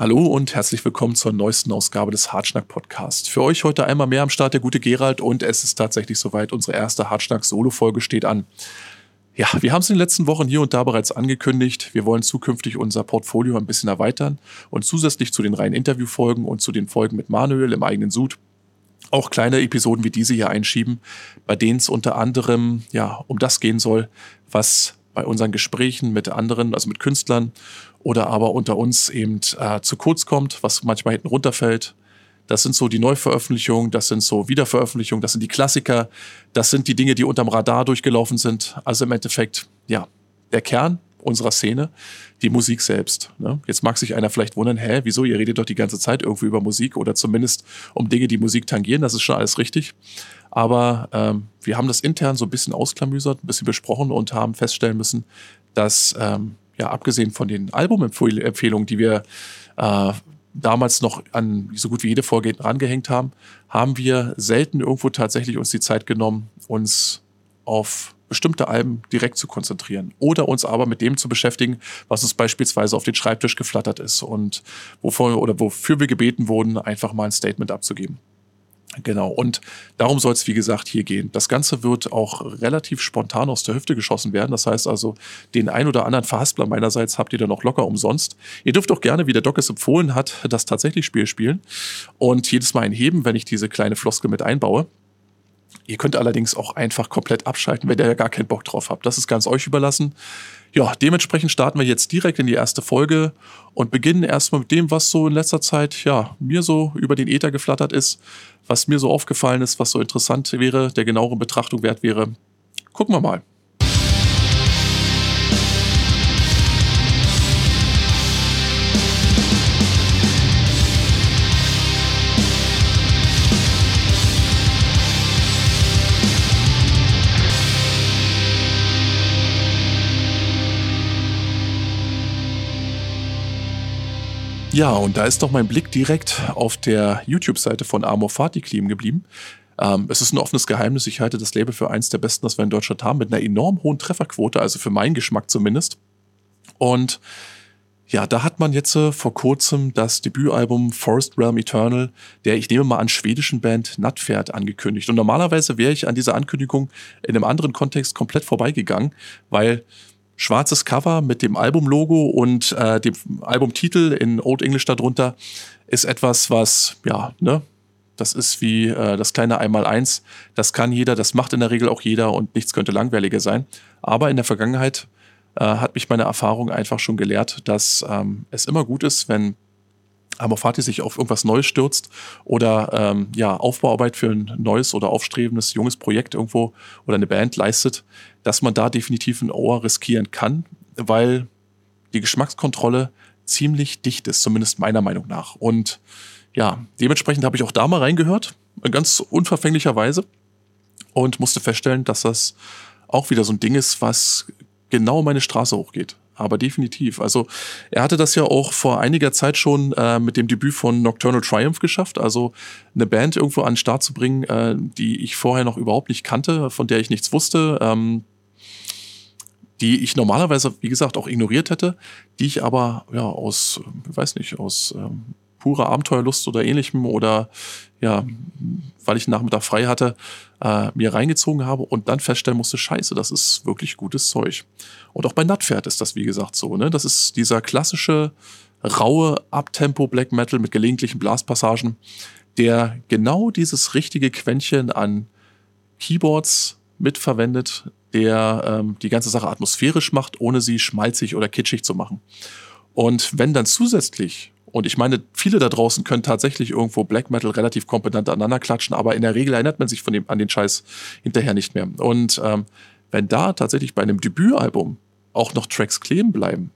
Hallo und herzlich willkommen zur neuesten Ausgabe des Hartschnack Podcast. Für euch heute einmal mehr am Start der gute Gerald und es ist tatsächlich soweit. Unsere erste Hartschnack Solo-Folge steht an. Ja, wir haben es in den letzten Wochen hier und da bereits angekündigt. Wir wollen zukünftig unser Portfolio ein bisschen erweitern und zusätzlich zu den reinen Interviewfolgen und zu den Folgen mit Manuel im eigenen Sud auch kleine Episoden wie diese hier einschieben, bei denen es unter anderem ja um das gehen soll, was bei unseren Gesprächen mit anderen, also mit Künstlern oder aber unter uns eben äh, zu kurz kommt, was manchmal hinten runterfällt. Das sind so die Neuveröffentlichungen, das sind so Wiederveröffentlichungen, das sind die Klassiker, das sind die Dinge, die unterm Radar durchgelaufen sind. Also im Endeffekt, ja, der Kern unserer Szene, die Musik selbst. Ne? Jetzt mag sich einer vielleicht wundern, hä, wieso, ihr redet doch die ganze Zeit irgendwie über Musik oder zumindest um Dinge, die Musik tangieren, das ist schon alles richtig. Aber ähm, wir haben das intern so ein bisschen ausklamüsert, ein bisschen besprochen und haben feststellen müssen, dass ähm, ja, abgesehen von den Albumempfehlungen, die wir äh, damals noch an so gut wie jede Folge rangehängt haben, haben wir selten irgendwo tatsächlich uns die Zeit genommen, uns auf bestimmte Alben direkt zu konzentrieren oder uns aber mit dem zu beschäftigen, was uns beispielsweise auf den Schreibtisch geflattert ist und wovor oder wofür wir gebeten wurden, einfach mal ein Statement abzugeben. Genau, und darum soll es, wie gesagt, hier gehen. Das Ganze wird auch relativ spontan aus der Hüfte geschossen werden. Das heißt also, den ein oder anderen Verhaspler meinerseits habt ihr dann noch locker umsonst. Ihr dürft auch gerne, wie der Doc es empfohlen hat, das tatsächlich Spiel spielen und jedes Mal einheben, wenn ich diese kleine Floskel mit einbaue. Ihr könnt allerdings auch einfach komplett abschalten, wenn ihr ja gar keinen Bock drauf habt. Das ist ganz euch überlassen. Ja, dementsprechend starten wir jetzt direkt in die erste Folge und beginnen erstmal mit dem, was so in letzter Zeit, ja, mir so über den Äther geflattert ist, was mir so aufgefallen ist, was so interessant wäre, der genaueren Betrachtung wert wäre. Gucken wir mal. Ja, und da ist doch mein Blick direkt auf der YouTube-Seite von Amor Fati kleben geblieben. Ähm, es ist ein offenes Geheimnis. Ich halte das Label für eins der besten, das wir in Deutschland haben, mit einer enorm hohen Trefferquote, also für meinen Geschmack zumindest. Und ja, da hat man jetzt äh, vor kurzem das Debütalbum Forest Realm Eternal der, ich nehme mal an, schwedischen Band Nutpferd angekündigt. Und normalerweise wäre ich an dieser Ankündigung in einem anderen Kontext komplett vorbeigegangen, weil schwarzes Cover mit dem Albumlogo und äh, dem Albumtitel in Old English darunter ist etwas, was, ja, ne, das ist wie äh, das kleine Einmaleins. Das kann jeder, das macht in der Regel auch jeder und nichts könnte langweiliger sein. Aber in der Vergangenheit äh, hat mich meine Erfahrung einfach schon gelehrt, dass ähm, es immer gut ist, wenn Amorfati sich auf irgendwas Neues stürzt oder ähm, ja, Aufbauarbeit für ein neues oder aufstrebendes junges Projekt irgendwo oder eine Band leistet, dass man da definitiv ein Ohr riskieren kann, weil die Geschmackskontrolle ziemlich dicht ist, zumindest meiner Meinung nach. Und ja, dementsprechend habe ich auch da mal reingehört, ganz unverfänglicherweise, und musste feststellen, dass das auch wieder so ein Ding ist, was genau meine Straße hochgeht aber definitiv. Also er hatte das ja auch vor einiger Zeit schon äh, mit dem Debüt von Nocturnal Triumph geschafft, also eine Band irgendwo an den Start zu bringen, äh, die ich vorher noch überhaupt nicht kannte, von der ich nichts wusste. Ähm, die ich normalerweise, wie gesagt, auch ignoriert hätte, die ich aber ja aus, weiß nicht, aus ähm, purer Abenteuerlust oder ähnlichem oder ja, weil ich einen Nachmittag frei hatte, äh, mir reingezogen habe und dann feststellen musste, scheiße, das ist wirklich gutes Zeug. Und auch bei Nutpferd ist das, wie gesagt, so. Ne? Das ist dieser klassische, raue Abtempo Black Metal mit gelegentlichen Blaspassagen, der genau dieses richtige Quäntchen an Keyboards mitverwendet, der ähm, die ganze Sache atmosphärisch macht, ohne sie schmalzig oder kitschig zu machen. Und wenn dann zusätzlich und ich meine, viele da draußen können tatsächlich irgendwo Black Metal relativ kompetent aneinander klatschen, aber in der Regel erinnert man sich von dem, an den Scheiß hinterher nicht mehr. Und ähm, wenn da tatsächlich bei einem Debütalbum auch noch Tracks kleben bleiben,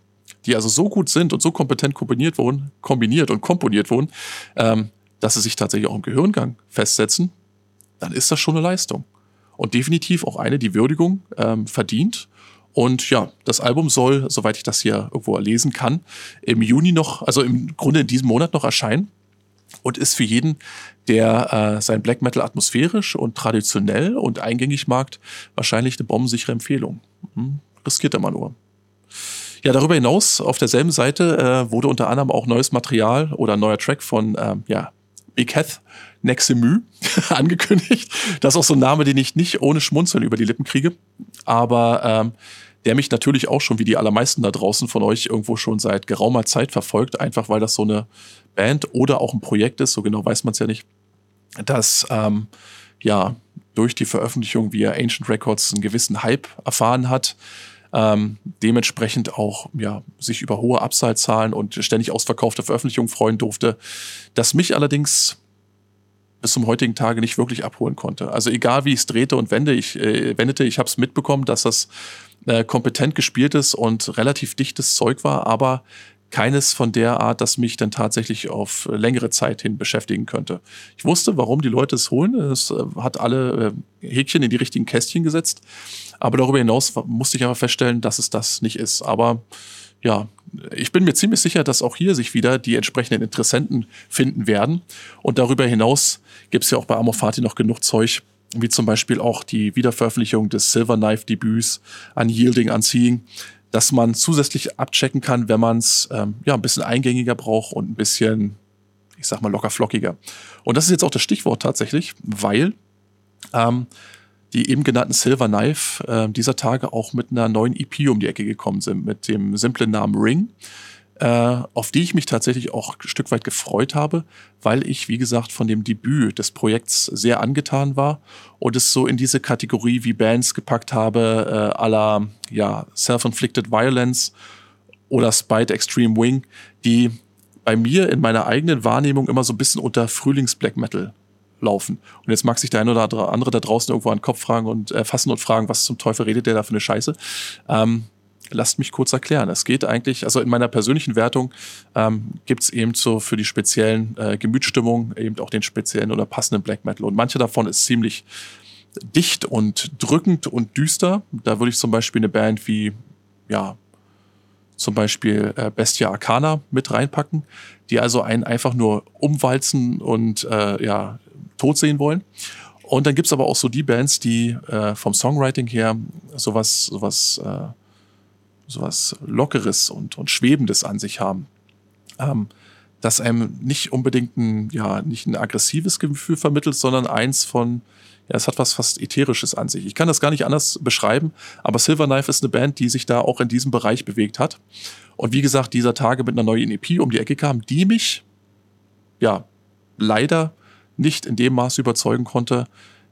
die also so gut sind und so kompetent kombiniert wurden, kombiniert und komponiert wurden, ähm, dass sie sich tatsächlich auch im Gehirngang festsetzen, dann ist das schon eine Leistung. Und definitiv auch eine, die Würdigung ähm, verdient und ja, das Album soll, soweit ich das hier irgendwo lesen kann, im Juni noch, also im Grunde in diesem Monat noch erscheinen und ist für jeden, der äh, sein Black Metal atmosphärisch und traditionell und eingängig mag, wahrscheinlich eine bombensichere Empfehlung. Hm, riskiert er mal nur. Ja, darüber hinaus auf derselben Seite äh, wurde unter anderem auch neues Material oder neuer Track von ähm, ja, Big Heath Nexemü angekündigt. Das ist auch so ein Name, den ich nicht ohne Schmunzeln über die Lippen kriege. Aber ähm, der mich natürlich auch schon wie die allermeisten da draußen von euch irgendwo schon seit geraumer Zeit verfolgt, einfach weil das so eine Band oder auch ein Projekt ist, so genau weiß man es ja nicht, das ähm, ja durch die Veröffentlichung via Ancient Records einen gewissen Hype erfahren hat. Ähm, dementsprechend auch ja, sich über hohe Upside-Zahlen und ständig ausverkaufte Veröffentlichungen freuen durfte, das mich allerdings bis zum heutigen Tage nicht wirklich abholen konnte. Also egal wie ich es drehte und wende, ich, äh, wendete, ich habe es mitbekommen, dass das äh, kompetent gespieltes und relativ dichtes Zeug war, aber keines von der Art, das mich dann tatsächlich auf längere Zeit hin beschäftigen könnte. Ich wusste, warum die Leute es holen. Es äh, hat alle äh, Häkchen in die richtigen Kästchen gesetzt. Aber darüber hinaus musste ich aber feststellen, dass es das nicht ist. Aber ja, ich bin mir ziemlich sicher, dass auch hier sich wieder die entsprechenden Interessenten finden werden. Und darüber hinaus gibt es ja auch bei Amorfati noch genug Zeug, wie zum Beispiel auch die Wiederveröffentlichung des Silver Knife Debüts Unyielding Unseeing, dass man zusätzlich abchecken kann, wenn man es ähm, ja, ein bisschen eingängiger braucht und ein bisschen, ich sag mal, locker flockiger. Und das ist jetzt auch das Stichwort tatsächlich, weil ähm, die eben genannten Silver Knife äh, dieser Tage auch mit einer neuen EP um die Ecke gekommen sind, mit dem simplen Namen Ring äh, auf die ich mich tatsächlich auch ein Stück weit gefreut habe, weil ich, wie gesagt, von dem Debüt des Projekts sehr angetan war und es so in diese Kategorie wie Bands gepackt habe, äh, aller ja, Self-Inflicted Violence oder Spite Extreme Wing, die bei mir in meiner eigenen Wahrnehmung immer so ein bisschen unter Frühlings-Black Metal laufen. Und jetzt mag sich der eine oder andere da draußen irgendwo an den Kopf fragen und äh, fassen und fragen, was zum Teufel redet der da für eine Scheiße. Ähm, lasst mich kurz erklären. Es geht eigentlich, also in meiner persönlichen Wertung ähm, gibt es eben so für die speziellen äh, Gemütsstimmungen eben auch den speziellen oder passenden Black Metal. Und manche davon ist ziemlich dicht und drückend und düster. Da würde ich zum Beispiel eine Band wie, ja, zum Beispiel äh, Bestia Arcana mit reinpacken, die also einen einfach nur umwalzen und äh, ja, tot sehen wollen. Und dann gibt es aber auch so die Bands, die äh, vom Songwriting her sowas, sowas äh, sowas Lockeres und, und Schwebendes an sich haben. Ähm, das einem nicht unbedingt ein, ja, nicht ein aggressives Gefühl vermittelt, sondern eins von, ja, es hat was fast Ätherisches an sich. Ich kann das gar nicht anders beschreiben, aber Silverknife ist eine Band, die sich da auch in diesem Bereich bewegt hat. Und wie gesagt, dieser Tage mit einer neuen EP um die Ecke kam, die mich, ja, leider nicht in dem Maße überzeugen konnte,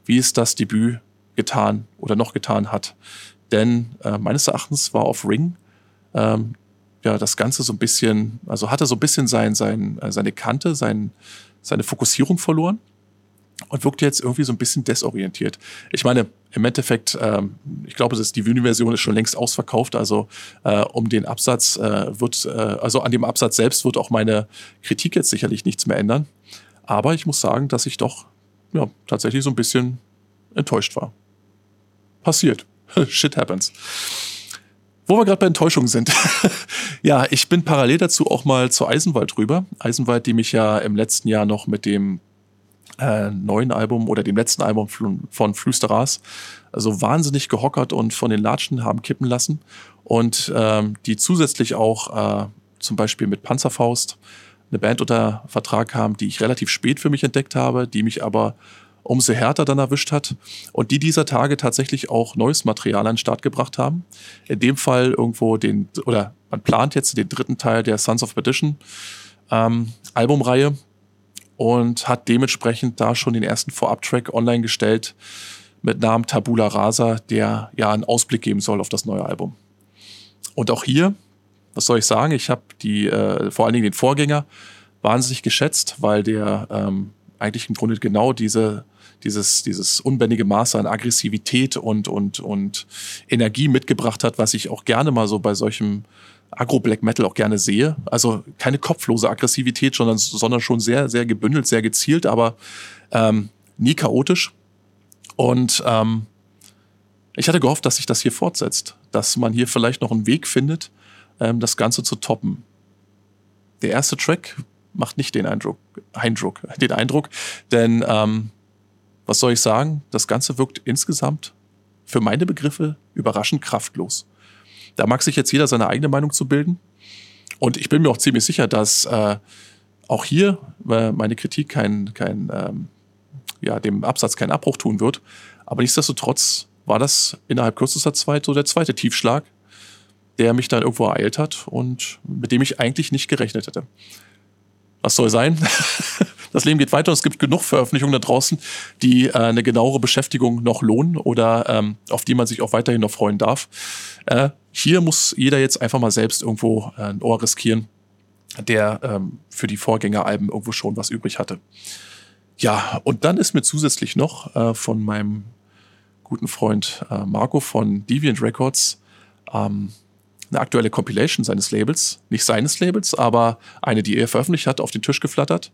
wie es das Debüt getan oder noch getan hat. Denn äh, meines Erachtens war auf Ring ähm, ja das Ganze so ein bisschen, also hatte so ein bisschen sein, sein, äh, seine Kante, sein, seine Fokussierung verloren und wirkte jetzt irgendwie so ein bisschen desorientiert. Ich meine, im Endeffekt, ähm, ich glaube, das die Vinyl-Version ist schon längst ausverkauft. Also äh, um den Absatz äh, wird, äh, also an dem Absatz selbst wird auch meine Kritik jetzt sicherlich nichts mehr ändern. Aber ich muss sagen, dass ich doch ja, tatsächlich so ein bisschen enttäuscht war. Passiert. Shit happens. Wo wir gerade bei Enttäuschung sind. ja, ich bin parallel dazu auch mal zur Eisenwald rüber. Eisenwald, die mich ja im letzten Jahr noch mit dem äh, neuen Album oder dem letzten Album von Flüsteras also wahnsinnig gehockert und von den Latschen haben kippen lassen. Und ähm, die zusätzlich auch äh, zum Beispiel mit Panzerfaust eine Band unter Vertrag haben, die ich relativ spät für mich entdeckt habe, die mich aber umso härter dann erwischt hat und die dieser Tage tatsächlich auch neues Material an den Start gebracht haben. In dem Fall irgendwo den, oder man plant jetzt den dritten Teil der Sons of Perdition ähm, Albumreihe und hat dementsprechend da schon den ersten Vorab-Track online gestellt mit Namen Tabula Rasa, der ja einen Ausblick geben soll auf das neue Album. Und auch hier, was soll ich sagen, ich habe die, äh, vor allen Dingen den Vorgänger wahnsinnig geschätzt, weil der ähm, eigentlich im Grunde genau diese dieses, dieses unbändige Maß an Aggressivität und, und, und Energie mitgebracht hat, was ich auch gerne mal so bei solchem Agro-Black Metal auch gerne sehe. Also keine kopflose Aggressivität, sondern, sondern schon sehr, sehr gebündelt, sehr gezielt, aber ähm, nie chaotisch. Und ähm, ich hatte gehofft, dass sich das hier fortsetzt, dass man hier vielleicht noch einen Weg findet, ähm, das Ganze zu toppen. Der erste Track macht nicht den Eindruck, Eindruck, den Eindruck, denn ähm, was soll ich sagen? Das Ganze wirkt insgesamt für meine Begriffe überraschend kraftlos. Da mag sich jetzt jeder seine eigene Meinung zu bilden. Und ich bin mir auch ziemlich sicher, dass äh, auch hier äh, meine Kritik kein, kein ähm, ja, dem Absatz keinen Abbruch tun wird. Aber nichtsdestotrotz war das innerhalb kürzester Zeit so der zweite Tiefschlag, der mich dann irgendwo ereilt hat und mit dem ich eigentlich nicht gerechnet hätte. Was soll sein? das Leben geht weiter es gibt genug Veröffentlichungen da draußen, die äh, eine genauere Beschäftigung noch lohnen oder ähm, auf die man sich auch weiterhin noch freuen darf. Äh, hier muss jeder jetzt einfach mal selbst irgendwo äh, ein Ohr riskieren, der ähm, für die Vorgängeralben irgendwo schon was übrig hatte. Ja, und dann ist mir zusätzlich noch äh, von meinem guten Freund äh, Marco von Deviant Records ähm, eine aktuelle Compilation seines Labels, nicht seines Labels, aber eine, die er veröffentlicht hat, auf den Tisch geflattert.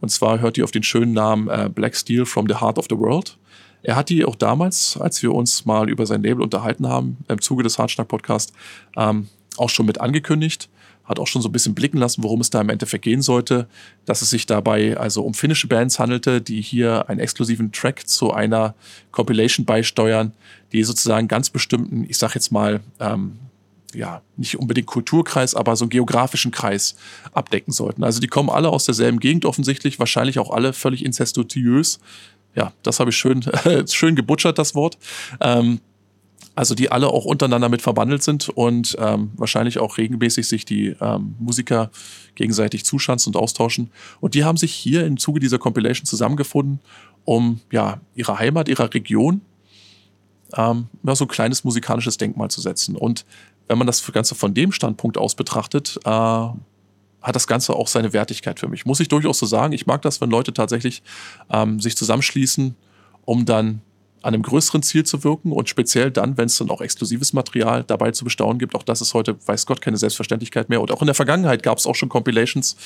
Und zwar hört die auf den schönen Namen äh, Black Steel from the Heart of the World. Er hat die auch damals, als wir uns mal über sein Label unterhalten haben, im Zuge des Hartschnack-Podcasts, ähm, auch schon mit angekündigt hat auch schon so ein bisschen blicken lassen, worum es da im Endeffekt gehen sollte, dass es sich dabei also um finnische Bands handelte, die hier einen exklusiven Track zu einer Compilation beisteuern, die sozusagen ganz bestimmten, ich sag jetzt mal, ähm, ja, nicht unbedingt Kulturkreis, aber so einen geografischen Kreis abdecken sollten. Also die kommen alle aus derselben Gegend offensichtlich, wahrscheinlich auch alle völlig incestuös. Ja, das habe ich schön, schön gebutschert, das Wort. Ähm, also die alle auch untereinander mit verbandelt sind und ähm, wahrscheinlich auch regelmäßig sich die ähm, Musiker gegenseitig zuschanzen und austauschen. Und die haben sich hier im Zuge dieser Compilation zusammengefunden, um ja ihre Heimat, ihrer Region ähm, ja, so ein kleines musikalisches Denkmal zu setzen. Und wenn man das Ganze von dem Standpunkt aus betrachtet, äh, hat das Ganze auch seine Wertigkeit für mich. Muss ich durchaus so sagen. Ich mag das, wenn Leute tatsächlich ähm, sich zusammenschließen, um dann an einem größeren Ziel zu wirken und speziell dann, wenn es dann auch exklusives Material dabei zu bestaunen gibt. Auch das ist heute, weiß Gott, keine Selbstverständlichkeit mehr. Und auch in der Vergangenheit gab es auch schon Compilations,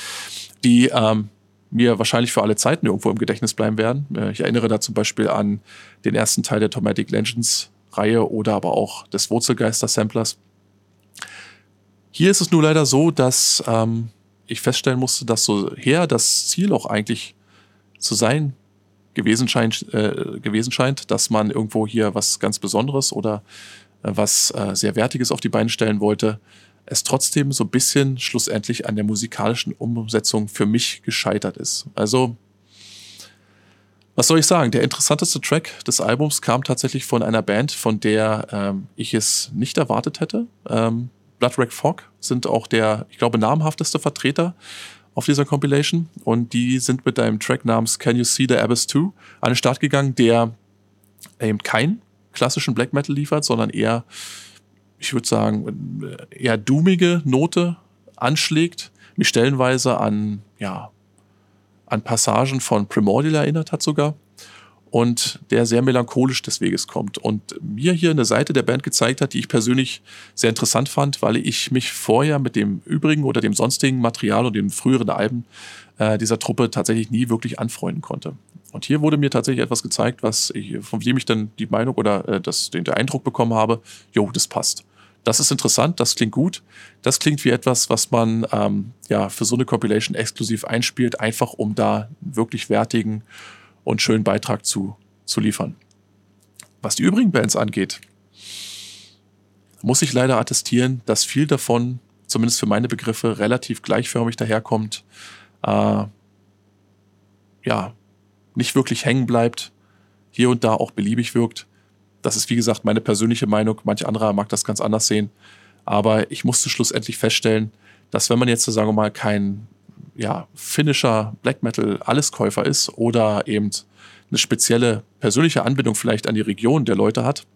die ähm, mir wahrscheinlich für alle Zeiten irgendwo im Gedächtnis bleiben werden. Äh, ich erinnere da zum Beispiel an den ersten Teil der Tomatic Legends Reihe oder aber auch des Wurzelgeister Samplers. Hier ist es nur leider so, dass ähm, ich feststellen musste, dass so her das Ziel auch eigentlich zu sein gewesen scheint, äh, gewesen scheint, dass man irgendwo hier was ganz Besonderes oder äh, was äh, sehr Wertiges auf die Beine stellen wollte, es trotzdem so ein bisschen schlussendlich an der musikalischen Umsetzung für mich gescheitert ist. Also, was soll ich sagen? Der interessanteste Track des Albums kam tatsächlich von einer Band, von der ähm, ich es nicht erwartet hätte. Ähm, Blood Fog sind auch der, ich glaube, namhafteste Vertreter auf dieser Compilation. Und die sind mit einem Track namens Can You See the Abyss 2 an den Start gegangen, der eben keinen klassischen Black Metal liefert, sondern eher, ich würde sagen, eher doomige Note anschlägt, mich stellenweise an, ja, an Passagen von Primordial erinnert hat sogar und der sehr melancholisch des Weges kommt und mir hier eine Seite der Band gezeigt hat, die ich persönlich sehr interessant fand, weil ich mich vorher mit dem übrigen oder dem sonstigen Material und den früheren Alben äh, dieser Truppe tatsächlich nie wirklich anfreunden konnte. Und hier wurde mir tatsächlich etwas gezeigt, was ich, von dem ich dann die Meinung oder äh, das, den, den Eindruck bekommen habe, jo, das passt. Das ist interessant, das klingt gut. Das klingt wie etwas, was man ähm, ja für so eine Compilation exklusiv einspielt, einfach um da wirklich wertigen und schönen Beitrag zu, zu liefern. Was die übrigen Bands angeht, muss ich leider attestieren, dass viel davon, zumindest für meine Begriffe, relativ gleichförmig daherkommt. Äh, ja, nicht wirklich hängen bleibt, hier und da auch beliebig wirkt. Das ist, wie gesagt, meine persönliche Meinung. Manch anderer mag das ganz anders sehen. Aber ich musste schlussendlich feststellen, dass wenn man jetzt, sagen wir mal, kein ja, finnischer Black Metal Alleskäufer ist oder eben eine spezielle persönliche Anbindung vielleicht an die Region der Leute hat,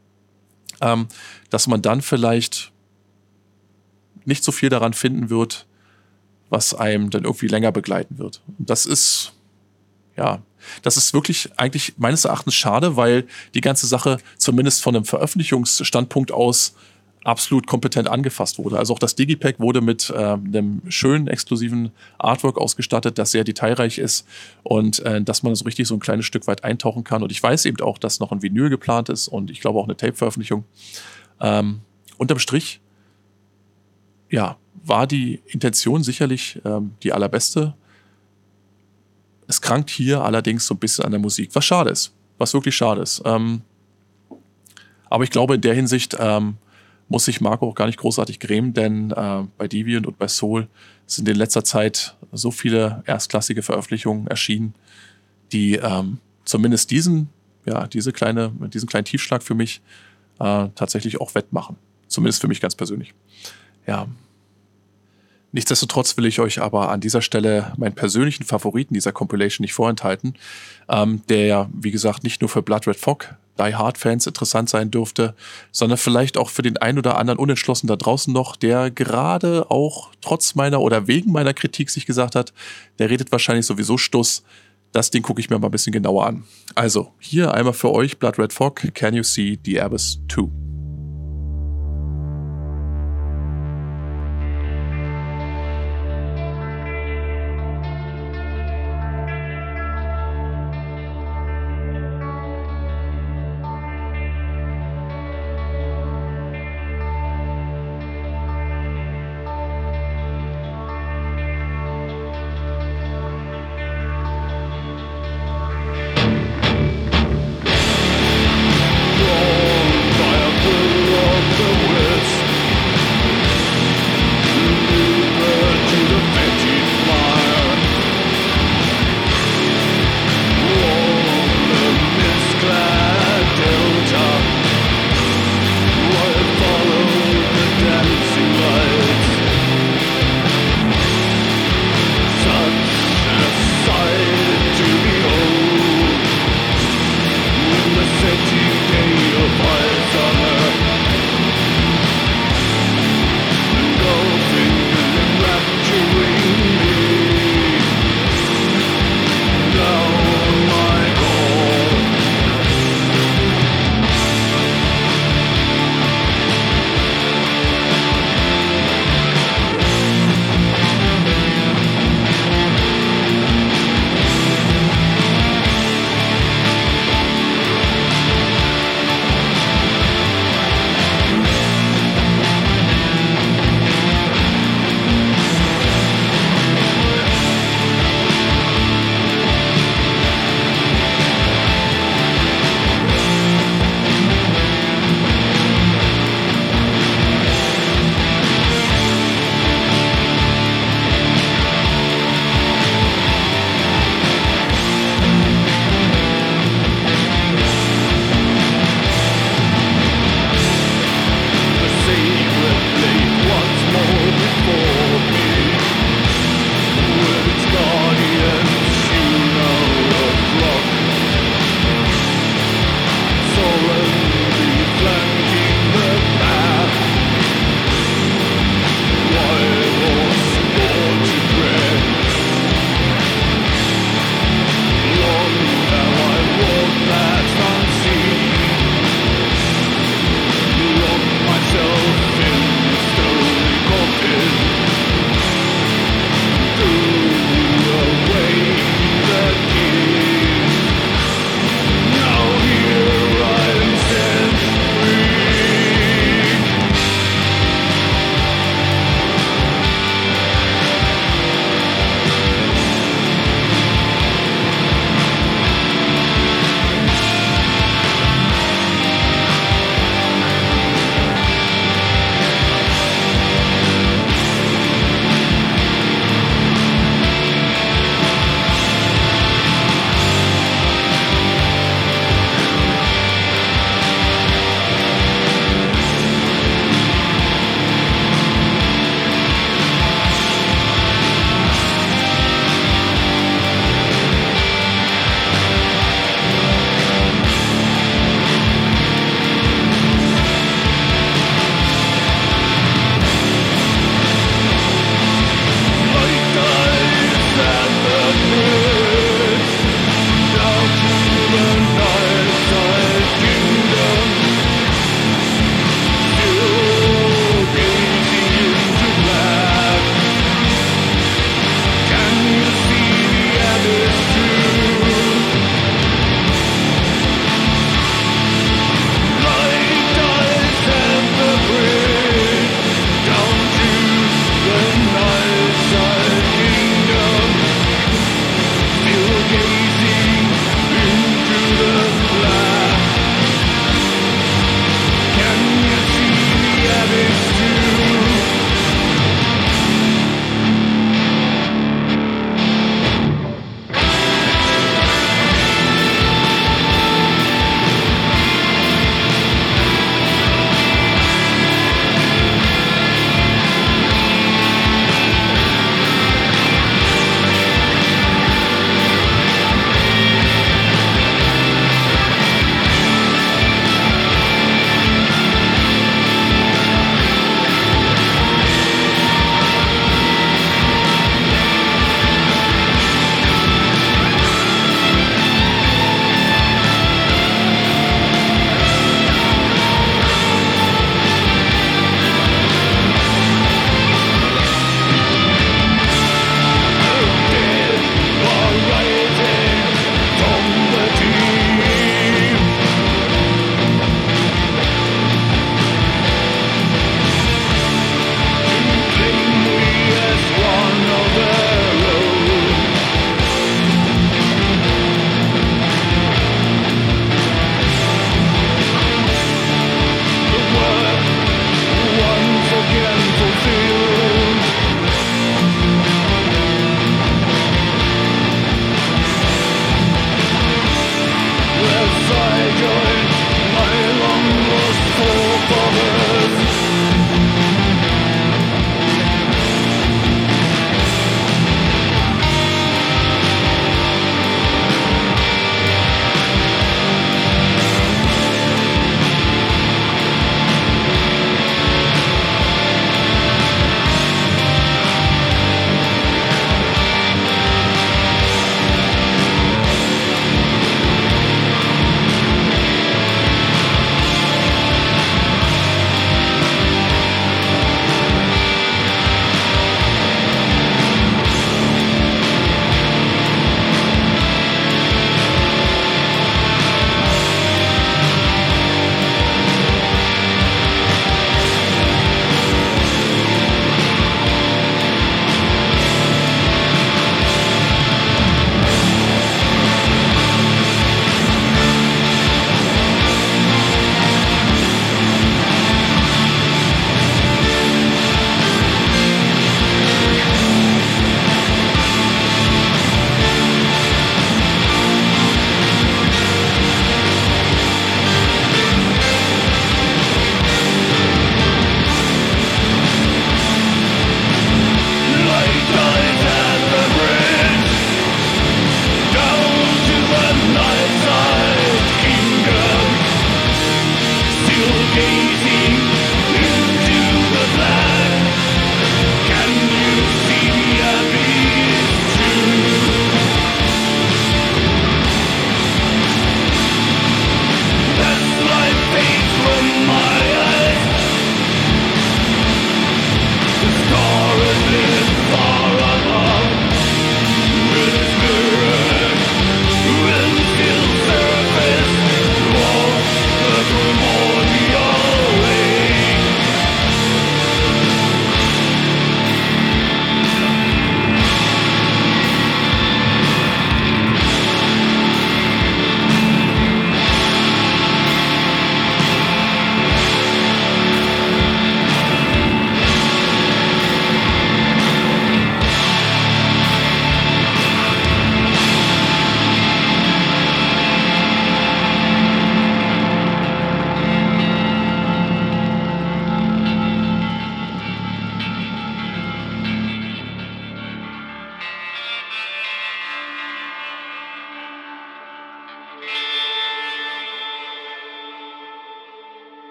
ähm, dass man dann vielleicht nicht so viel daran finden wird, was einem dann irgendwie länger begleiten wird. Und das ist, ja, das ist wirklich eigentlich meines Erachtens schade, weil die ganze Sache zumindest von einem Veröffentlichungsstandpunkt aus absolut kompetent angefasst wurde. Also auch das Digipack wurde mit äh, einem schönen exklusiven Artwork ausgestattet, das sehr detailreich ist und äh, dass man so richtig so ein kleines Stück weit eintauchen kann. Und ich weiß eben auch, dass noch ein Vinyl geplant ist und ich glaube auch eine Tape-Veröffentlichung. Ähm, unterm Strich, ja, war die Intention sicherlich ähm, die allerbeste. Es krankt hier allerdings so ein bisschen an der Musik, was schade ist, was wirklich schade ist. Ähm, aber ich glaube, in der Hinsicht ähm, muss sich Marco auch gar nicht großartig grämen, denn äh, bei Deviant und bei Soul sind in letzter Zeit so viele erstklassige Veröffentlichungen erschienen, die ähm, zumindest diesen, ja, diese kleine, diesen kleinen Tiefschlag für mich äh, tatsächlich auch wettmachen. Zumindest für mich ganz persönlich. Ja, Nichtsdestotrotz will ich euch aber an dieser Stelle meinen persönlichen Favoriten dieser Compilation nicht vorenthalten, ähm, der ja, wie gesagt, nicht nur für Blood Red Fog, Die Hard Fans interessant sein dürfte, sondern vielleicht auch für den ein oder anderen Unentschlossen da draußen noch, der gerade auch trotz meiner oder wegen meiner Kritik sich gesagt hat, der redet wahrscheinlich sowieso Stuss. Das Ding gucke ich mir mal ein bisschen genauer an. Also, hier einmal für euch Blood Red Fog, Can You See the Abyss 2?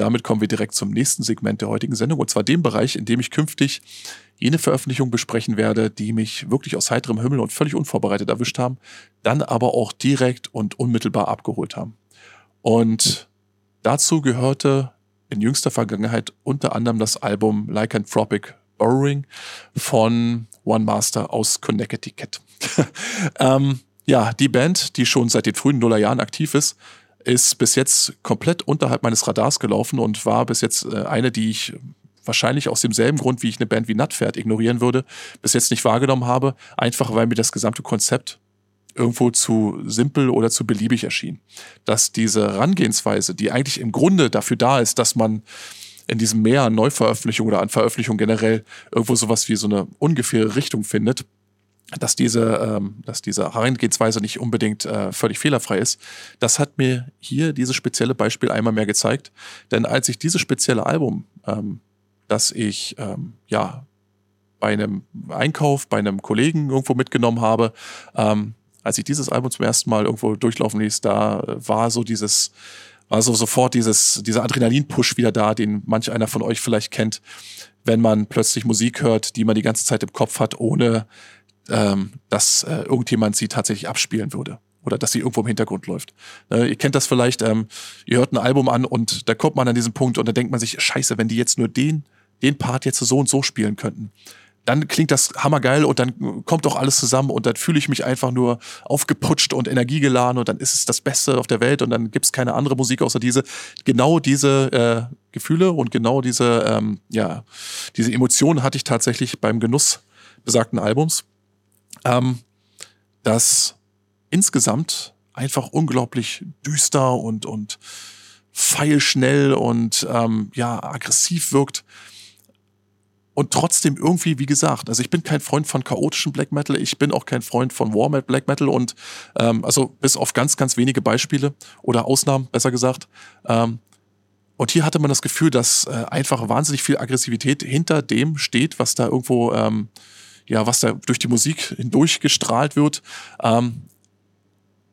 Damit kommen wir direkt zum nächsten Segment der heutigen Sendung, und zwar dem Bereich, in dem ich künftig jene Veröffentlichung besprechen werde, die mich wirklich aus heiterem Himmel und völlig unvorbereitet erwischt haben, dann aber auch direkt und unmittelbar abgeholt haben. Und dazu gehörte in jüngster Vergangenheit unter anderem das Album Lycanthropic Borrowing von One Master aus Connecticut. ähm, ja, die Band, die schon seit den frühen Nullerjahren aktiv ist, ist bis jetzt komplett unterhalb meines Radars gelaufen und war bis jetzt äh, eine, die ich wahrscheinlich aus demselben Grund, wie ich eine Band wie Nutpferd ignorieren würde, bis jetzt nicht wahrgenommen habe, einfach weil mir das gesamte Konzept irgendwo zu simpel oder zu beliebig erschien. Dass diese Herangehensweise, die eigentlich im Grunde dafür da ist, dass man in diesem Meer an Neuveröffentlichungen oder an Veröffentlichungen generell irgendwo sowas wie so eine ungefähre Richtung findet, dass diese, ähm, dass diese Herangehensweise nicht unbedingt äh, völlig fehlerfrei ist. Das hat mir hier dieses spezielle Beispiel einmal mehr gezeigt. Denn als ich dieses spezielle Album, ähm, das ich ähm, ja bei einem Einkauf, bei einem Kollegen irgendwo mitgenommen habe, ähm, als ich dieses Album zum ersten Mal irgendwo durchlaufen ließ, da war so dieses, war so sofort dieses, dieser Adrenalin-Push wieder da, den manch einer von euch vielleicht kennt, wenn man plötzlich Musik hört, die man die ganze Zeit im Kopf hat, ohne ähm, dass äh, irgendjemand sie tatsächlich abspielen würde oder dass sie irgendwo im Hintergrund läuft. Äh, ihr kennt das vielleicht, ähm, ihr hört ein Album an und da kommt man an diesen Punkt und da denkt man sich, scheiße, wenn die jetzt nur den, den Part jetzt so und so spielen könnten, dann klingt das hammergeil und dann kommt doch alles zusammen und dann fühle ich mich einfach nur aufgeputscht und energiegeladen und dann ist es das Beste auf der Welt und dann gibt es keine andere Musik außer diese. Genau diese äh, Gefühle und genau diese, ähm, ja, diese Emotionen hatte ich tatsächlich beim Genuss besagten Albums ähm, das insgesamt einfach unglaublich düster und, und feilschnell und ähm, ja, aggressiv wirkt. Und trotzdem irgendwie, wie gesagt, also ich bin kein Freund von chaotischen Black Metal, ich bin auch kein Freund von War Black Metal und ähm, also bis auf ganz, ganz wenige Beispiele oder Ausnahmen, besser gesagt. Ähm, und hier hatte man das Gefühl, dass äh, einfach wahnsinnig viel Aggressivität hinter dem steht, was da irgendwo ähm, ja, was da durch die Musik hindurch gestrahlt wird. Ähm,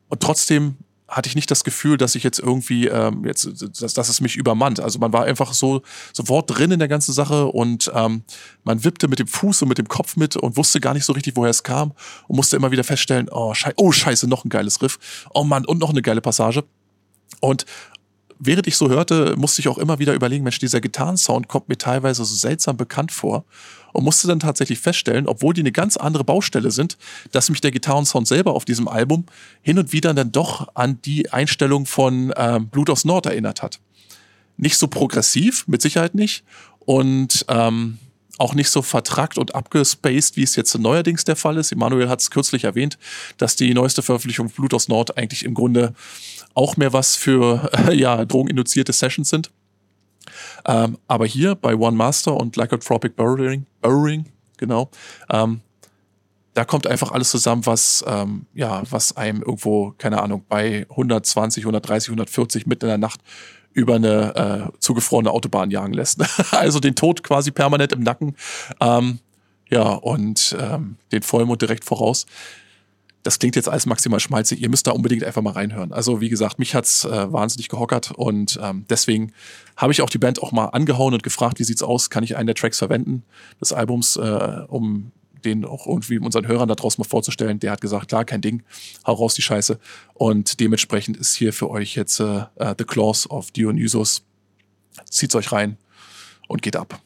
und trotzdem hatte ich nicht das Gefühl, dass ich jetzt irgendwie ähm, jetzt, dass, dass es mich übermannt. Also man war einfach so sofort drin in der ganzen Sache und ähm, man wippte mit dem Fuß und mit dem Kopf mit und wusste gar nicht so richtig, woher es kam und musste immer wieder feststellen, oh, scheiße, oh scheiße, noch ein geiles Riff, oh Mann und noch eine geile Passage. Und während ich so hörte, musste ich auch immer wieder überlegen, Mensch, dieser Gitarrensound kommt mir teilweise so seltsam bekannt vor und musste dann tatsächlich feststellen, obwohl die eine ganz andere Baustelle sind, dass mich der Gitarrensound selber auf diesem Album hin und wieder dann doch an die Einstellung von ähm, Blut aus Nord erinnert hat. Nicht so progressiv, mit Sicherheit nicht. Und ähm, auch nicht so vertrackt und abgespaced, wie es jetzt neuerdings der Fall ist. Emanuel hat es kürzlich erwähnt, dass die neueste Veröffentlichung Blut aus Nord eigentlich im Grunde auch mehr was für äh, ja, drogeninduzierte Sessions sind. Ähm, aber hier bei One Master und Lycanthropic Burrowing, Burrowing genau, ähm, da kommt einfach alles zusammen, was, ähm, ja, was einem irgendwo, keine Ahnung, bei 120, 130, 140 mitten in der Nacht über eine äh, zugefrorene Autobahn jagen lässt. also den Tod quasi permanent im Nacken. Ähm, ja, und ähm, den Vollmond direkt voraus. Das klingt jetzt alles maximal schmalzig. Ihr müsst da unbedingt einfach mal reinhören. Also wie gesagt, mich hat's äh, wahnsinnig gehockert und ähm, deswegen habe ich auch die Band auch mal angehauen und gefragt, wie sieht's aus? Kann ich einen der Tracks verwenden des Albums, äh, um den auch irgendwie unseren Hörern da draußen mal vorzustellen. Der hat gesagt, klar, kein Ding, hau raus die Scheiße. Und dementsprechend ist hier für euch jetzt äh, uh, The Claws of Dionysus. Zieht's euch rein und geht ab.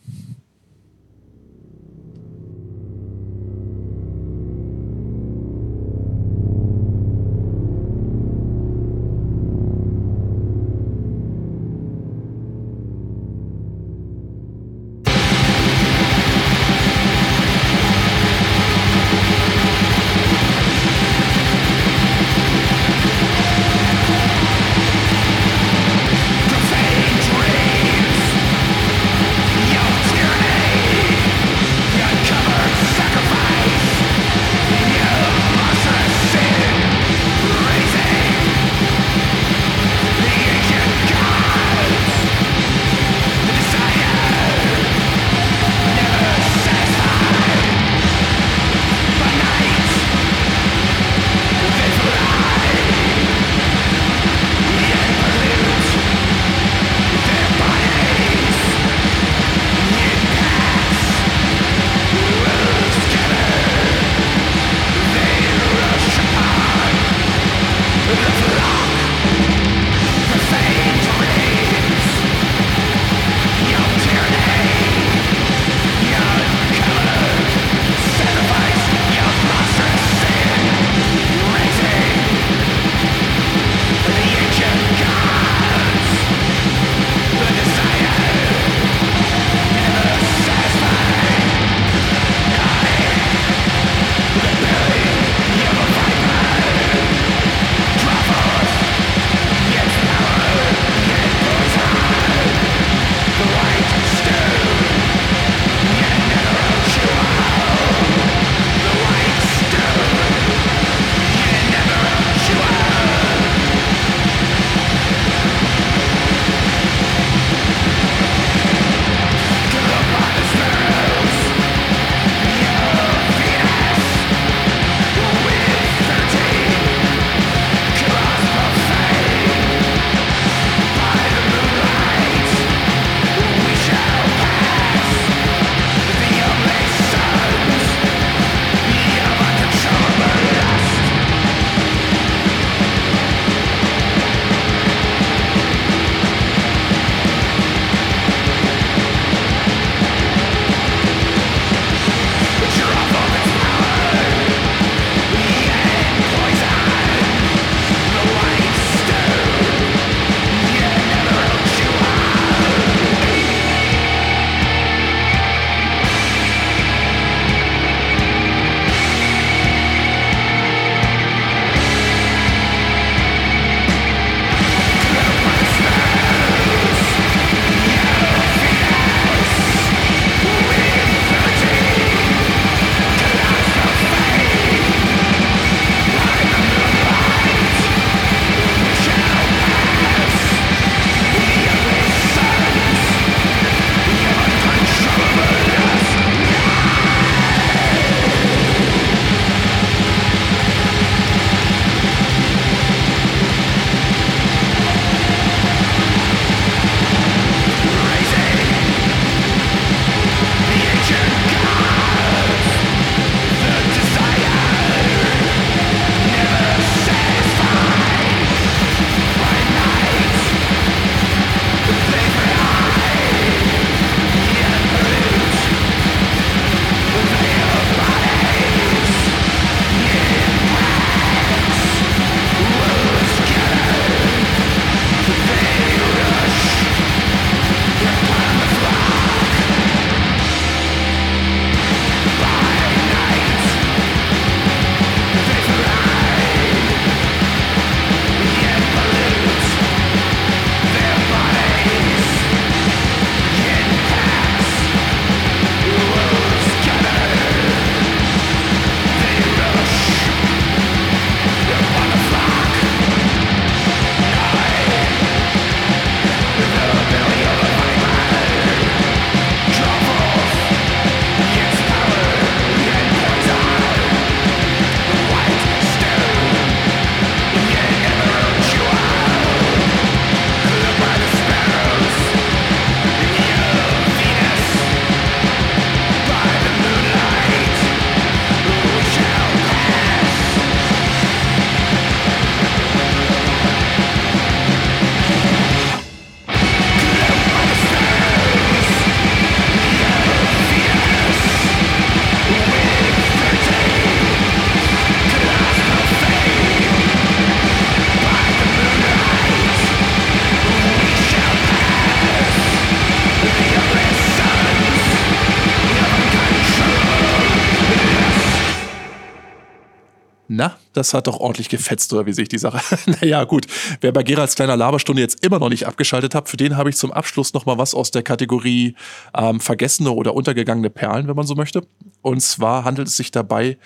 Das hat doch ordentlich gefetzt, oder wie sehe ich die Sache? naja, gut. Wer bei Geralds kleiner Laberstunde jetzt immer noch nicht abgeschaltet hat, für den habe ich zum Abschluss nochmal was aus der Kategorie ähm, vergessene oder untergegangene Perlen, wenn man so möchte. Und zwar handelt es sich dabei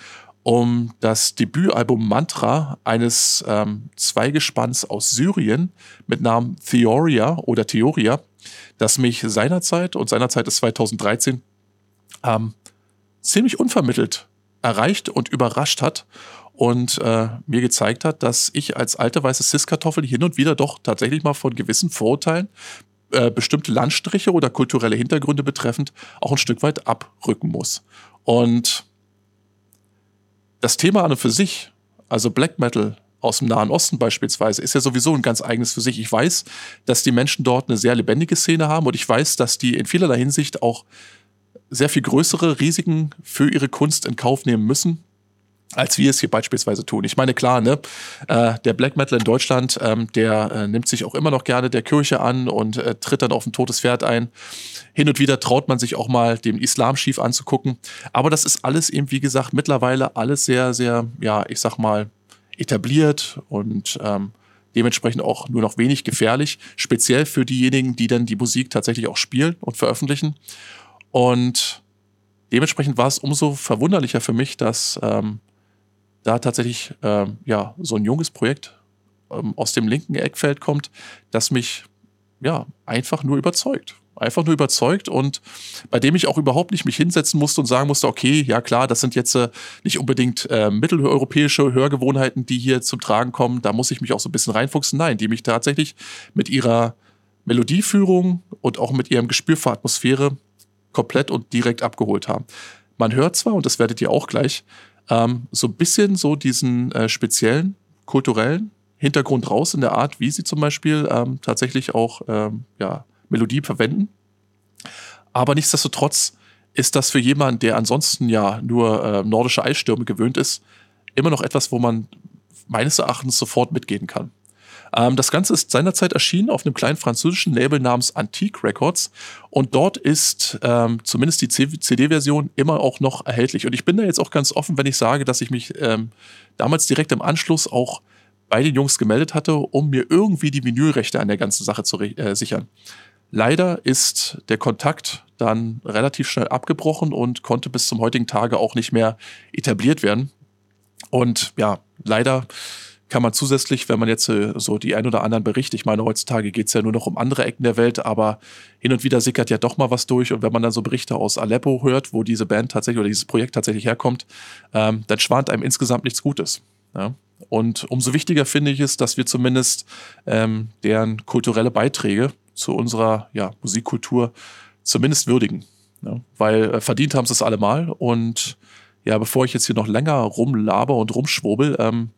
um das Debütalbum Mantra eines ähm, Zweigespanns aus Syrien mit Namen Theoria oder Theoria, das mich seinerzeit, und seinerzeit ist 2013, ähm, ziemlich unvermittelt erreicht und überrascht hat und äh, mir gezeigt hat, dass ich als alte weiße Cis-Kartoffel hin und wieder doch tatsächlich mal von gewissen Vorurteilen äh, bestimmte Landstriche oder kulturelle Hintergründe betreffend auch ein Stück weit abrücken muss. Und das Thema an und für sich, also Black Metal aus dem Nahen Osten beispielsweise, ist ja sowieso ein ganz eigenes für sich. Ich weiß, dass die Menschen dort eine sehr lebendige Szene haben und ich weiß, dass die in vielerlei Hinsicht auch sehr viel größere Risiken für ihre Kunst in Kauf nehmen müssen, als wir es hier beispielsweise tun. Ich meine, klar, ne, äh, der Black Metal in Deutschland, ähm, der äh, nimmt sich auch immer noch gerne der Kirche an und äh, tritt dann auf ein totes Pferd ein. Hin und wieder traut man sich auch mal dem Islam schief anzugucken. Aber das ist alles eben, wie gesagt, mittlerweile alles sehr, sehr, ja, ich sag mal, etabliert und ähm, dementsprechend auch nur noch wenig gefährlich, speziell für diejenigen, die dann die Musik tatsächlich auch spielen und veröffentlichen. Und dementsprechend war es umso verwunderlicher für mich, dass ähm, da tatsächlich ähm, ja, so ein junges Projekt ähm, aus dem linken Eckfeld kommt, das mich ja einfach nur überzeugt. Einfach nur überzeugt und bei dem ich auch überhaupt nicht mich hinsetzen musste und sagen musste, okay, ja klar, das sind jetzt äh, nicht unbedingt äh, mitteleuropäische Hörgewohnheiten, die hier zum Tragen kommen. Da muss ich mich auch so ein bisschen reinfuchsen. Nein, die mich tatsächlich mit ihrer Melodieführung und auch mit ihrem Gespür für Atmosphäre komplett und direkt abgeholt haben. Man hört zwar, und das werdet ihr auch gleich, ähm, so ein bisschen so diesen äh, speziellen kulturellen Hintergrund raus in der Art, wie sie zum Beispiel ähm, tatsächlich auch ähm, ja, Melodie verwenden. Aber nichtsdestotrotz ist das für jemanden, der ansonsten ja nur äh, nordische Eisstürme gewöhnt ist, immer noch etwas, wo man meines Erachtens sofort mitgehen kann. Ähm, das Ganze ist seinerzeit erschienen auf einem kleinen französischen Label namens Antique Records und dort ist ähm, zumindest die CD-Version immer auch noch erhältlich. Und ich bin da jetzt auch ganz offen, wenn ich sage, dass ich mich ähm, damals direkt im Anschluss auch bei den Jungs gemeldet hatte, um mir irgendwie die Vinylrechte an der ganzen Sache zu äh, sichern. Leider ist der Kontakt dann relativ schnell abgebrochen und konnte bis zum heutigen Tage auch nicht mehr etabliert werden. Und ja, leider kann man zusätzlich, wenn man jetzt äh, so die ein oder anderen Berichte, ich meine, heutzutage geht es ja nur noch um andere Ecken der Welt, aber hin und wieder sickert ja doch mal was durch und wenn man dann so Berichte aus Aleppo hört, wo diese Band tatsächlich oder dieses Projekt tatsächlich herkommt, ähm, dann schwant einem insgesamt nichts Gutes. Ja? Und umso wichtiger finde ich es, dass wir zumindest ähm, deren kulturelle Beiträge zu unserer ja, Musikkultur zumindest würdigen. Ja? Weil äh, verdient haben sie es allemal und ja, bevor ich jetzt hier noch länger rumlaber und rumschwurbel, ähm,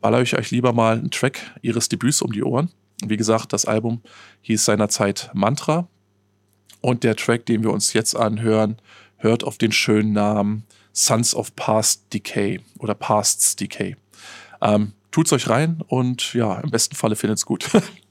baller ich euch lieber mal einen Track ihres Debüts um die Ohren. Wie gesagt, das Album hieß seinerzeit Mantra. Und der Track, den wir uns jetzt anhören, hört auf den schönen Namen Sons of Past Decay oder Past's Decay. Ähm, tut's euch rein und ja, im besten Falle findet's gut.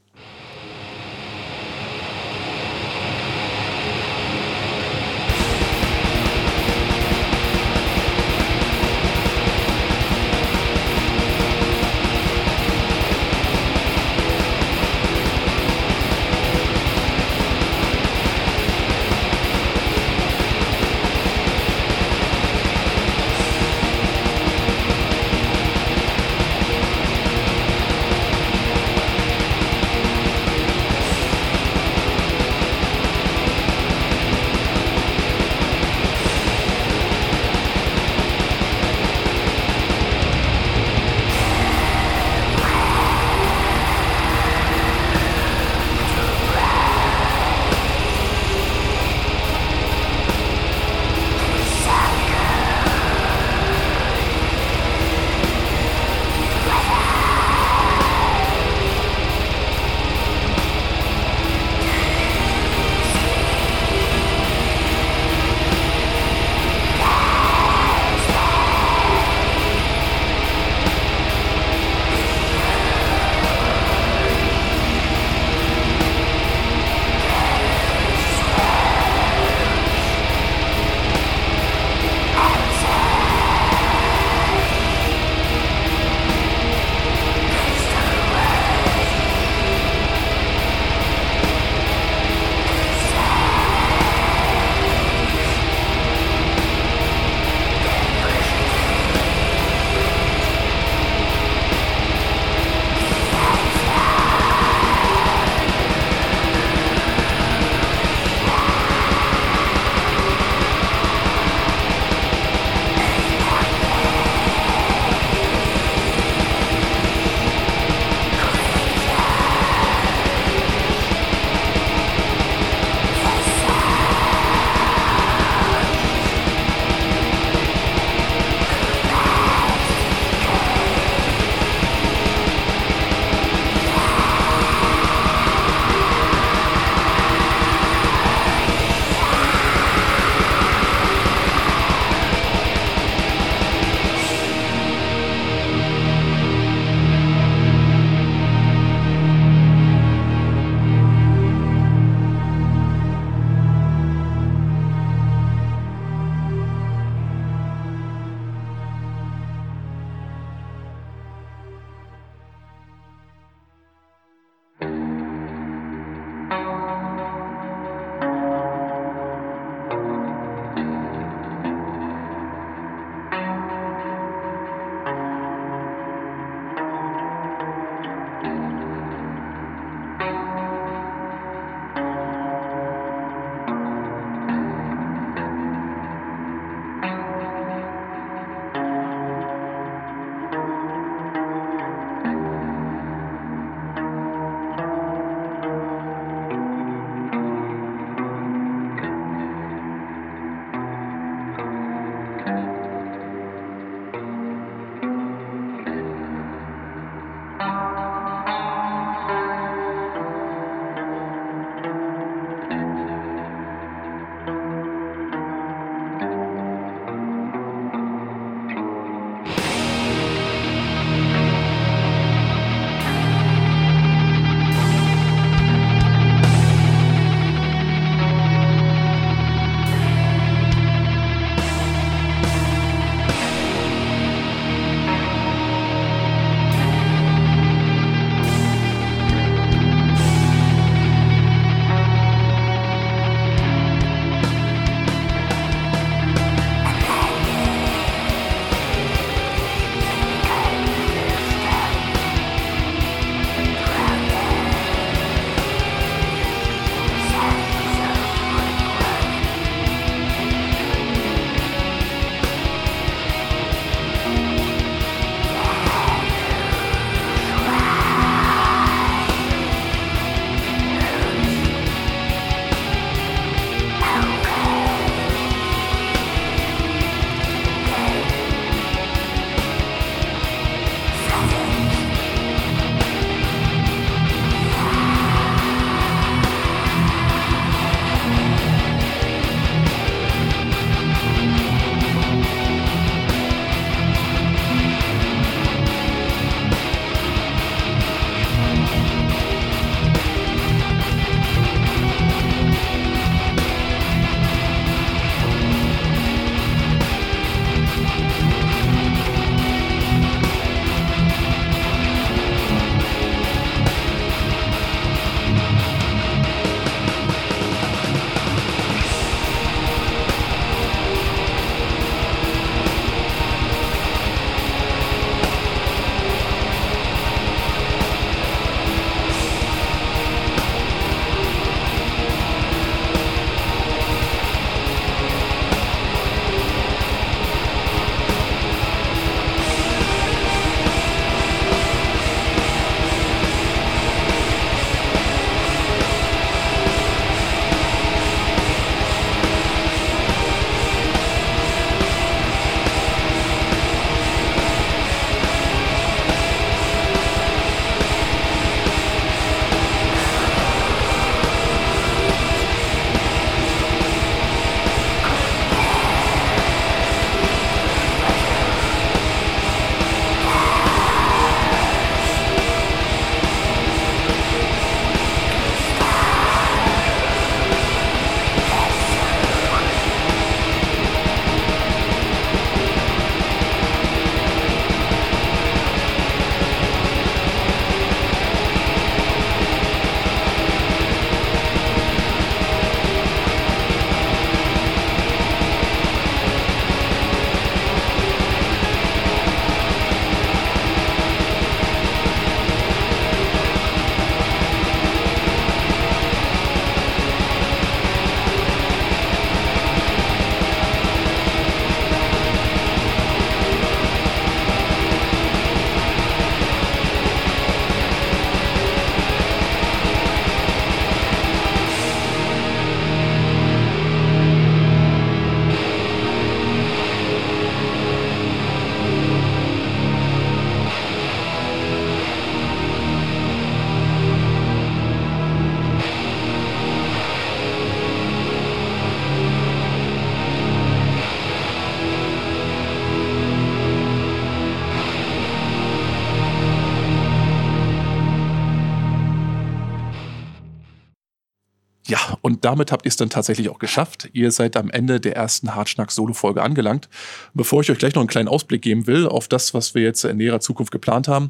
damit habt ihr es dann tatsächlich auch geschafft. Ihr seid am Ende der ersten Hartschnack-Solo-Folge angelangt. Bevor ich euch gleich noch einen kleinen Ausblick geben will auf das, was wir jetzt in näherer Zukunft geplant haben,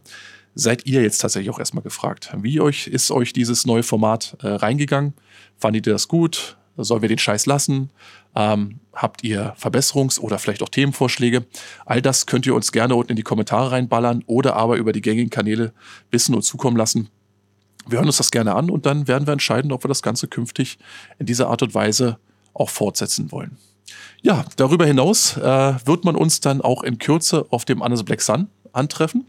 seid ihr jetzt tatsächlich auch erstmal gefragt. Wie euch ist euch dieses neue Format äh, reingegangen? Fandet ihr das gut? Sollen wir den Scheiß lassen? Ähm, habt ihr Verbesserungs- oder vielleicht auch Themenvorschläge? All das könnt ihr uns gerne unten in die Kommentare reinballern oder aber über die gängigen Kanäle wissen und zukommen lassen. Wir hören uns das gerne an und dann werden wir entscheiden, ob wir das Ganze künftig in dieser Art und Weise auch fortsetzen wollen. Ja, darüber hinaus äh, wird man uns dann auch in Kürze auf dem Anders Black Sun antreffen.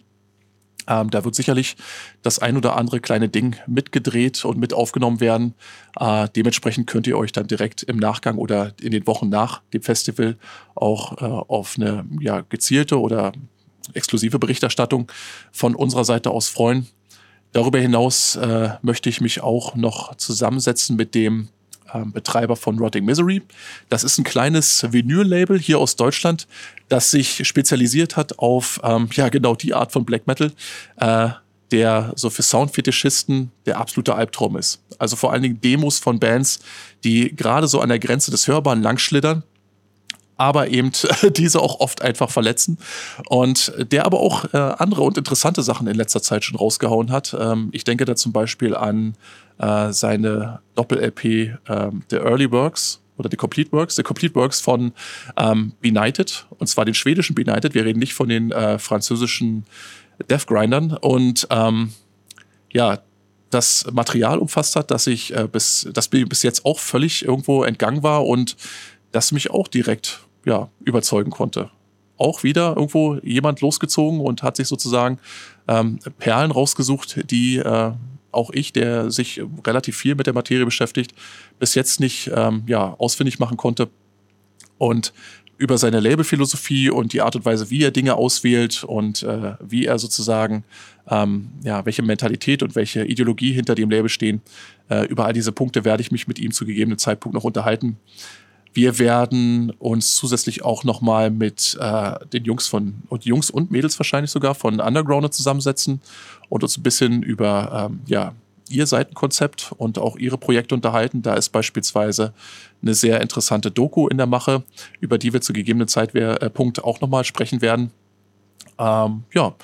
Ähm, da wird sicherlich das ein oder andere kleine Ding mitgedreht und mit aufgenommen werden. Äh, dementsprechend könnt ihr euch dann direkt im Nachgang oder in den Wochen nach dem Festival auch äh, auf eine ja, gezielte oder exklusive Berichterstattung von unserer Seite aus freuen. Darüber hinaus äh, möchte ich mich auch noch zusammensetzen mit dem ähm, Betreiber von Rotting Misery. Das ist ein kleines Vinyl-Label hier aus Deutschland, das sich spezialisiert hat auf ähm, ja genau die Art von Black Metal, äh, der so für Soundfetischisten der absolute Albtraum ist. Also vor allen Dingen Demos von Bands, die gerade so an der Grenze des Hörbaren langschlittern aber eben diese auch oft einfach verletzen. Und der aber auch äh, andere und interessante Sachen in letzter Zeit schon rausgehauen hat. Ähm, ich denke da zum Beispiel an äh, seine Doppel-LP ähm, The Early Works oder die Complete Works, The Complete Works von ähm, Benighted, und zwar den schwedischen Benighted. Wir reden nicht von den äh, französischen Death Grindern. Und ähm, ja, das Material umfasst hat, dass ich äh, bis, das bis jetzt auch völlig irgendwo entgangen war und das mich auch direkt ja, überzeugen konnte. Auch wieder irgendwo jemand losgezogen und hat sich sozusagen ähm, Perlen rausgesucht, die äh, auch ich, der sich relativ viel mit der Materie beschäftigt, bis jetzt nicht ähm, ja, ausfindig machen konnte. Und über seine Labelphilosophie und die Art und Weise, wie er Dinge auswählt und äh, wie er sozusagen, ähm, ja, welche Mentalität und welche Ideologie hinter dem Label stehen. Äh, über all diese Punkte werde ich mich mit ihm zu gegebenen Zeitpunkt noch unterhalten. Wir werden uns zusätzlich auch nochmal mit äh, den Jungs von, und Jungs und Mädels wahrscheinlich sogar von Underground zusammensetzen und uns ein bisschen über ähm, ja, ihr Seitenkonzept und auch ihre Projekte unterhalten. Da ist beispielsweise eine sehr interessante Doku in der Mache, über die wir zu gegebenen Zeitpunkt äh, auch nochmal sprechen werden. Ähm, ja.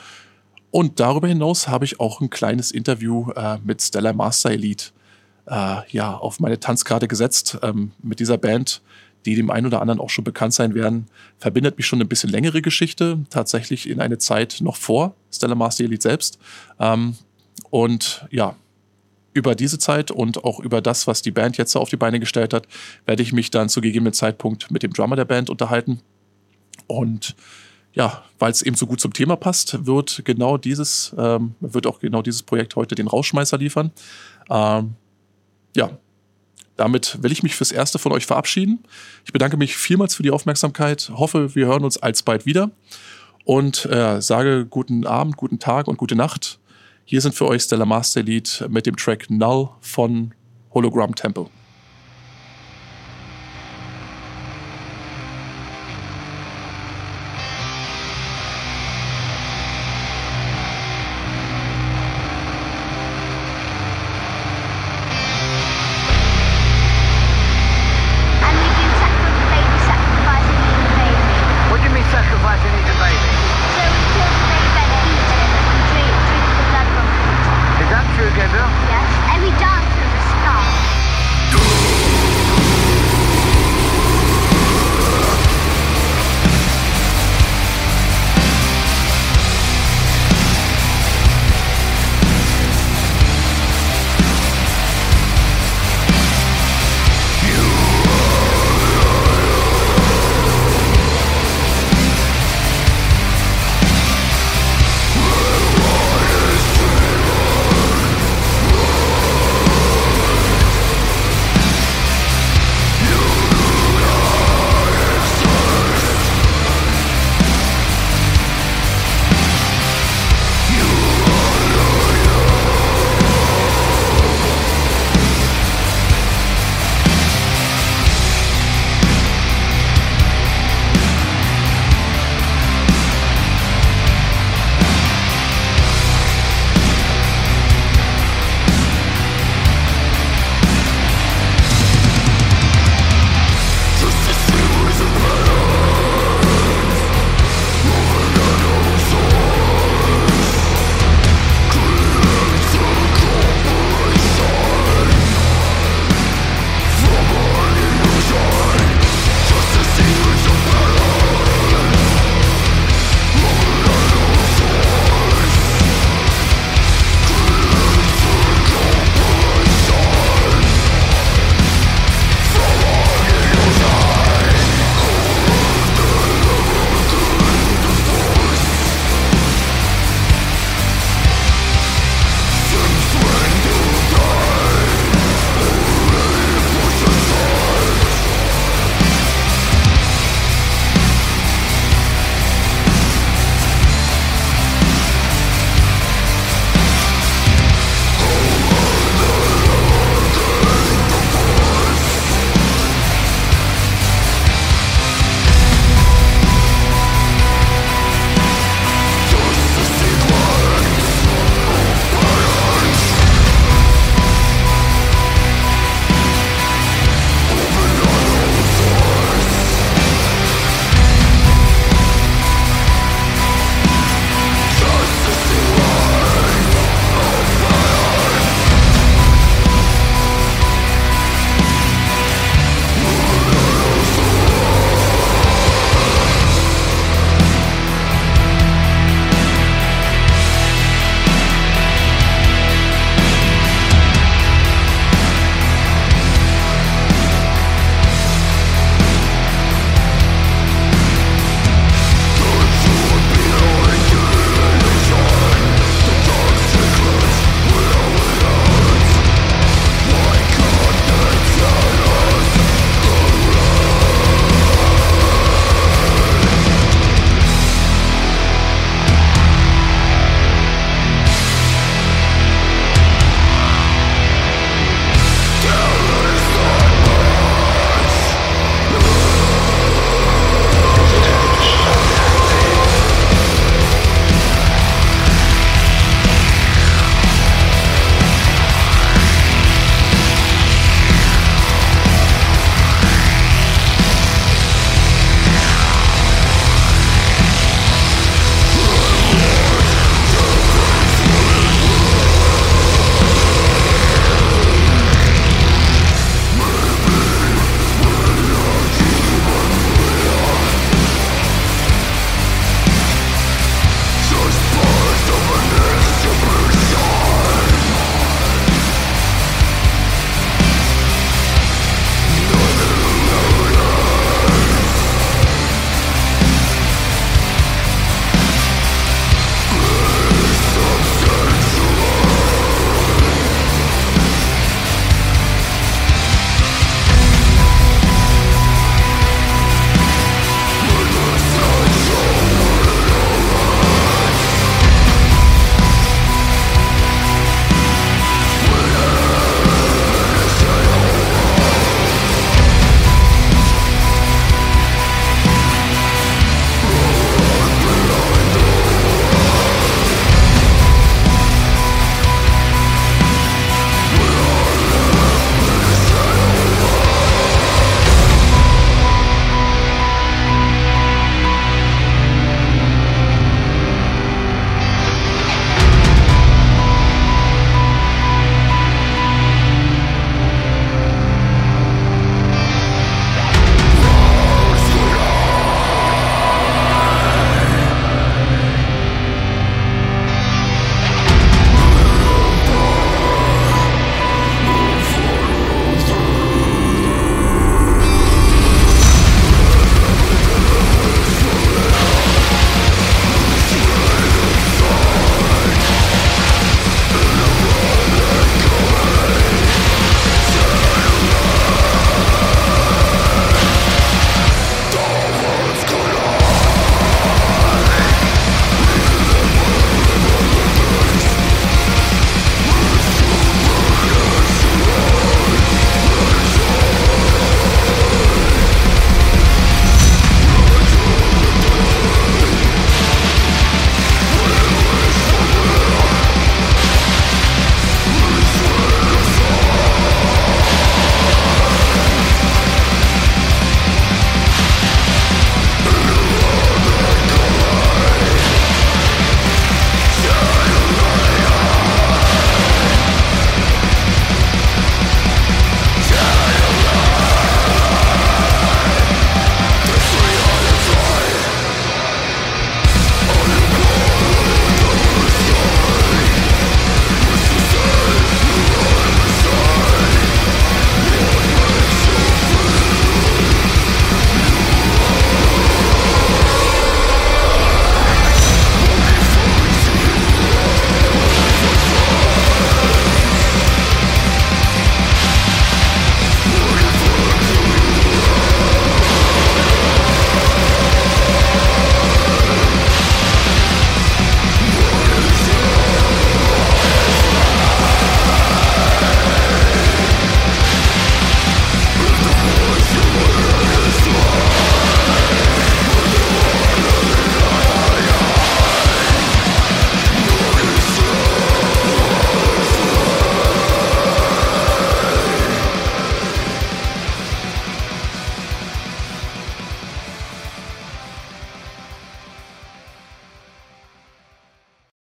Und darüber hinaus habe ich auch ein kleines Interview äh, mit Stella Master Elite äh, ja, auf meine Tanzkarte gesetzt. Ähm, mit dieser Band, die dem einen oder anderen auch schon bekannt sein werden, verbindet mich schon eine bisschen längere Geschichte, tatsächlich in eine Zeit noch vor Stella Master Elite selbst. Ähm, und ja, über diese Zeit und auch über das, was die Band jetzt auf die Beine gestellt hat, werde ich mich dann zu gegebenen Zeitpunkt mit dem Drummer der Band unterhalten. Und ja, weil es eben so gut zum Thema passt, wird genau dieses, ähm, wird auch genau dieses Projekt heute den Rausschmeißer liefern. Ähm, ja, damit will ich mich fürs Erste von euch verabschieden. Ich bedanke mich vielmals für die Aufmerksamkeit, hoffe, wir hören uns alsbald wieder und äh, sage guten Abend, guten Tag und gute Nacht. Hier sind für euch Stella Master Elite mit dem Track Null von Hologram Temple.